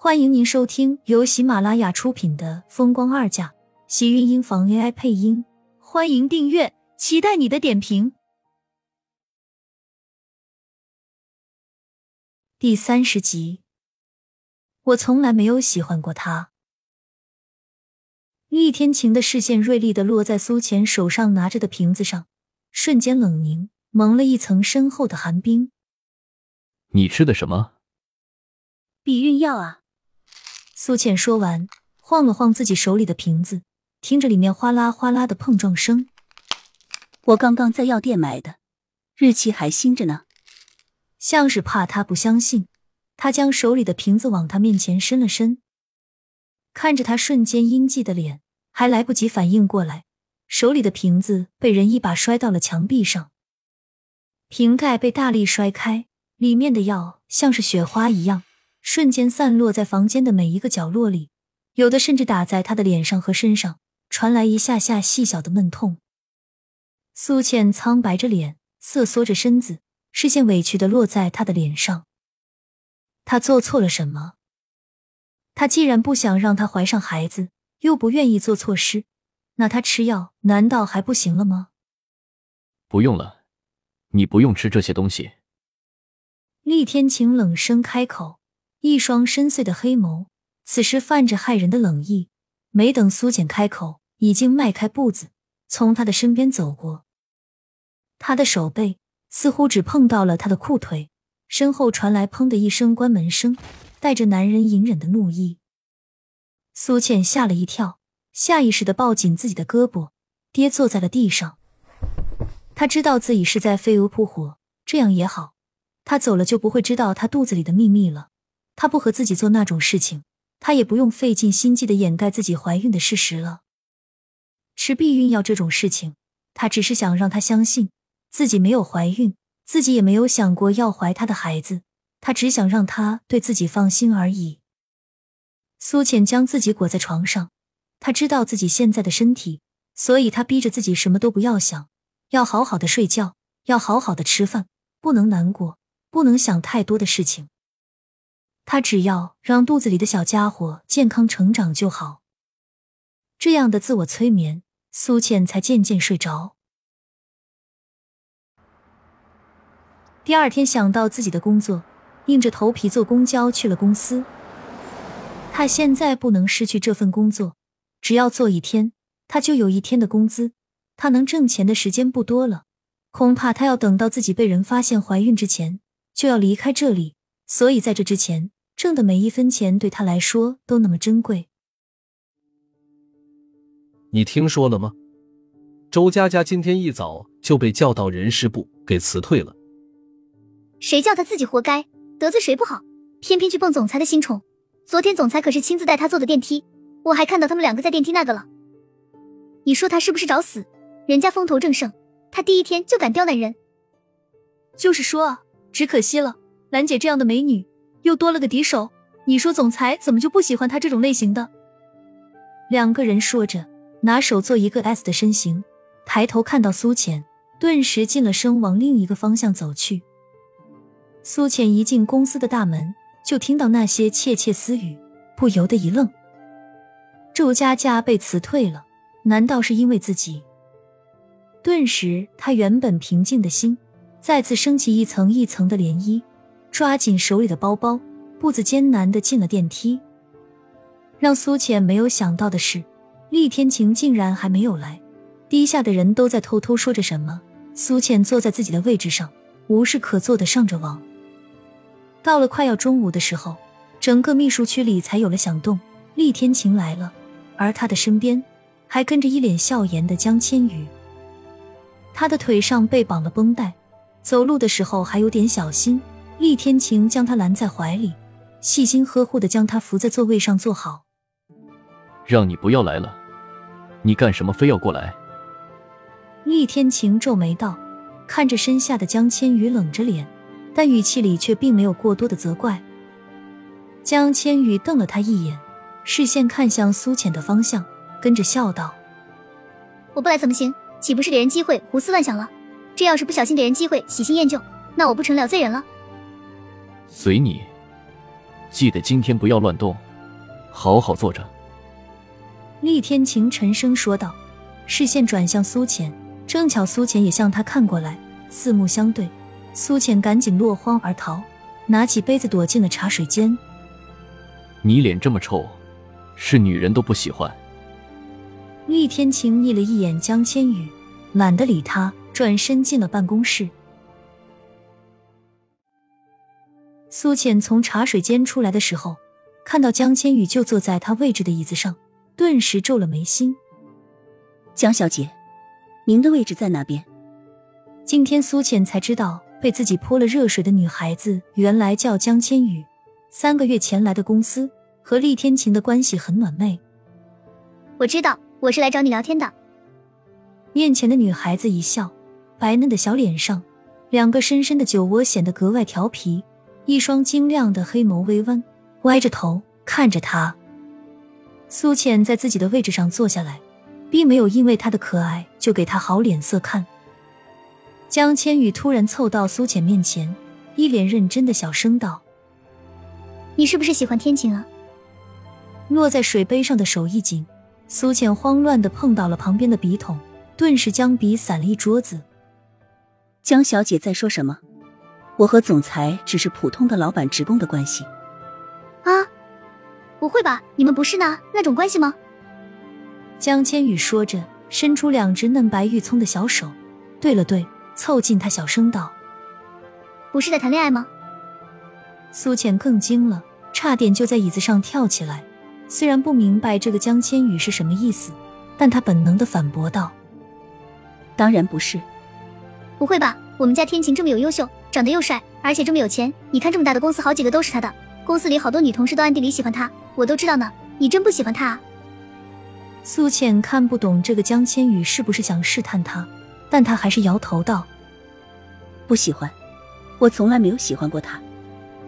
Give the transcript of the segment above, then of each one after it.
欢迎您收听由喜马拉雅出品的《风光二嫁》，喜运音房 AI 配音。欢迎订阅，期待你的点评。第三十集，我从来没有喜欢过他。厉天晴的视线锐利的落在苏浅手上拿着的瓶子上，瞬间冷凝，蒙了一层深厚的寒冰。你吃的什么？避孕药啊！苏浅说完，晃了晃自己手里的瓶子，听着里面哗啦哗啦的碰撞声。我刚刚在药店买的，日期还新着呢。像是怕他不相信，他将手里的瓶子往他面前伸了伸，看着他瞬间阴寂的脸，还来不及反应过来，手里的瓶子被人一把摔到了墙壁上，瓶盖被大力摔开，里面的药像是雪花一样。瞬间散落在房间的每一个角落里，有的甚至打在他的脸上和身上，传来一下下细小的闷痛。苏倩苍白着脸，瑟缩着身子，视线委屈的落在他的脸上。他做错了什么？他既然不想让她怀上孩子，又不愿意做错事，那他吃药难道还不行了吗？不用了，你不用吃这些东西。厉天晴冷声开口。一双深邃的黑眸，此时泛着骇人的冷意。没等苏浅开口，已经迈开步子，从他的身边走过。他的手背似乎只碰到了他的裤腿，身后传来“砰”的一声关门声，带着男人隐忍的怒意。苏浅吓了一跳，下意识的抱紧自己的胳膊，跌坐在了地上。他知道自己是在飞蛾扑火，这样也好，他走了就不会知道他肚子里的秘密了。他不和自己做那种事情，他也不用费尽心机的掩盖自己怀孕的事实了。吃避孕药这种事情，他只是想让他相信自己没有怀孕，自己也没有想过要怀他的孩子，他只想让他对自己放心而已。苏浅将自己裹在床上，他知道自己现在的身体，所以他逼着自己什么都不要想，要好好的睡觉，要好好的吃饭，不能难过，不能想太多的事情。他只要让肚子里的小家伙健康成长就好。这样的自我催眠，苏倩才渐渐睡着。第二天想到自己的工作，硬着头皮坐公交去了公司。他现在不能失去这份工作，只要做一天，他就有一天的工资。他能挣钱的时间不多了，恐怕他要等到自己被人发现怀孕之前，就要离开这里。所以在这之前。挣的每一分钱对他来说都那么珍贵。你听说了吗？周佳佳今天一早就被叫到人事部给辞退了。谁叫他自己活该，得罪谁不好，偏偏去蹦总裁的新宠。昨天总裁可是亲自带他坐的电梯，我还看到他们两个在电梯那个了。你说他是不是找死？人家风头正盛，他第一天就敢刁难人。就是说啊，只可惜了，兰姐这样的美女。又多了个敌手，你说总裁怎么就不喜欢他这种类型的？两个人说着，拿手做一个 S 的身形，抬头看到苏浅，顿时进了声，往另一个方向走去。苏浅一进公司的大门，就听到那些窃窃私语，不由得一愣。周佳佳被辞退了，难道是因为自己？顿时，他原本平静的心再次升起一层一层的涟漪。抓紧手里的包包，步子艰难的进了电梯。让苏浅没有想到的是，厉天晴竟然还没有来。低下的人都在偷偷说着什么。苏浅坐在自己的位置上，无事可做的上着网。到了快要中午的时候，整个秘书区里才有了响动。厉天晴来了，而他的身边还跟着一脸笑颜的江千羽。他的腿上被绑了绷带，走路的时候还有点小心。厉天晴将他揽在怀里，细心呵护的将他扶在座位上坐好。让你不要来了，你干什么非要过来？厉天晴皱眉道，看着身下的江千羽，冷着脸，但语气里却并没有过多的责怪。江千羽瞪了他一眼，视线看向苏浅的方向，跟着笑道：“我不来怎么行？岂不是给人机会胡思乱想了？这要是不小心给人机会喜新厌旧，那我不成了罪人了？”随你。记得今天不要乱动，好好坐着。厉天晴沉声说道，视线转向苏浅，正巧苏浅也向他看过来，四目相对，苏浅赶紧落荒而逃，拿起杯子躲进了茶水间。你脸这么臭，是女人都不喜欢。厉天晴睨了一眼江千羽，懒得理他，转身进了办公室。苏浅从茶水间出来的时候，看到江千羽就坐在他位置的椅子上，顿时皱了眉心。江小姐，您的位置在哪边？今天苏浅才知道，被自己泼了热水的女孩子原来叫江千羽。三个月前来的公司，和厉天晴的关系很暖昧。我知道，我是来找你聊天的。面前的女孩子一笑，白嫩的小脸上，两个深深的酒窝显得格外调皮。一双晶亮的黑眸微弯，歪着头看着他。苏浅在自己的位置上坐下来，并没有因为他的可爱就给他好脸色看。江千羽突然凑到苏浅面前，一脸认真的小声道：“你是不是喜欢天晴啊？”落在水杯上的手一紧，苏浅慌乱的碰到了旁边的笔筒，顿时将笔散了一桌子。江小姐在说什么？我和总裁只是普通的老板职工的关系，啊，不会吧？你们不是那那种关系吗？江千羽说着，伸出两只嫩白玉葱的小手，对了对，凑近他小声道：“不是在谈恋爱吗？”苏浅更惊了，差点就在椅子上跳起来。虽然不明白这个江千羽是什么意思，但他本能的反驳道：“当然不是，不会吧？我们家天晴这么有优秀。”长得又帅，而且这么有钱，你看这么大的公司，好几个都是他的。公司里好多女同事都暗地里喜欢他，我都知道呢。你真不喜欢他啊？苏浅看不懂这个江千羽是不是想试探他，但他还是摇头道：“不喜欢，我从来没有喜欢过他，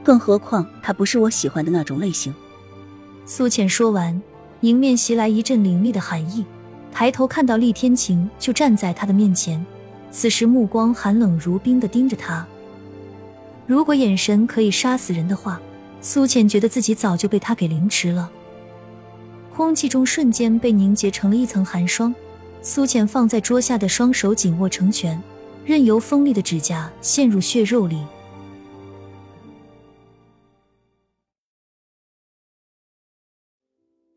更何况他不是我喜欢的那种类型。”苏浅说完，迎面袭来一阵凌厉的寒意，抬头看到厉天晴就站在他的面前，此时目光寒冷如冰的盯着他。如果眼神可以杀死人的话，苏浅觉得自己早就被他给凌迟了。空气中瞬间被凝结成了一层寒霜。苏浅放在桌下的双手紧握成拳，任由锋利的指甲陷入血肉里。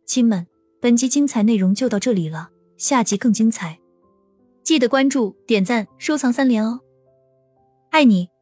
亲们，本集精彩内容就到这里了，下集更精彩，记得关注、点赞、收藏三连哦！爱你。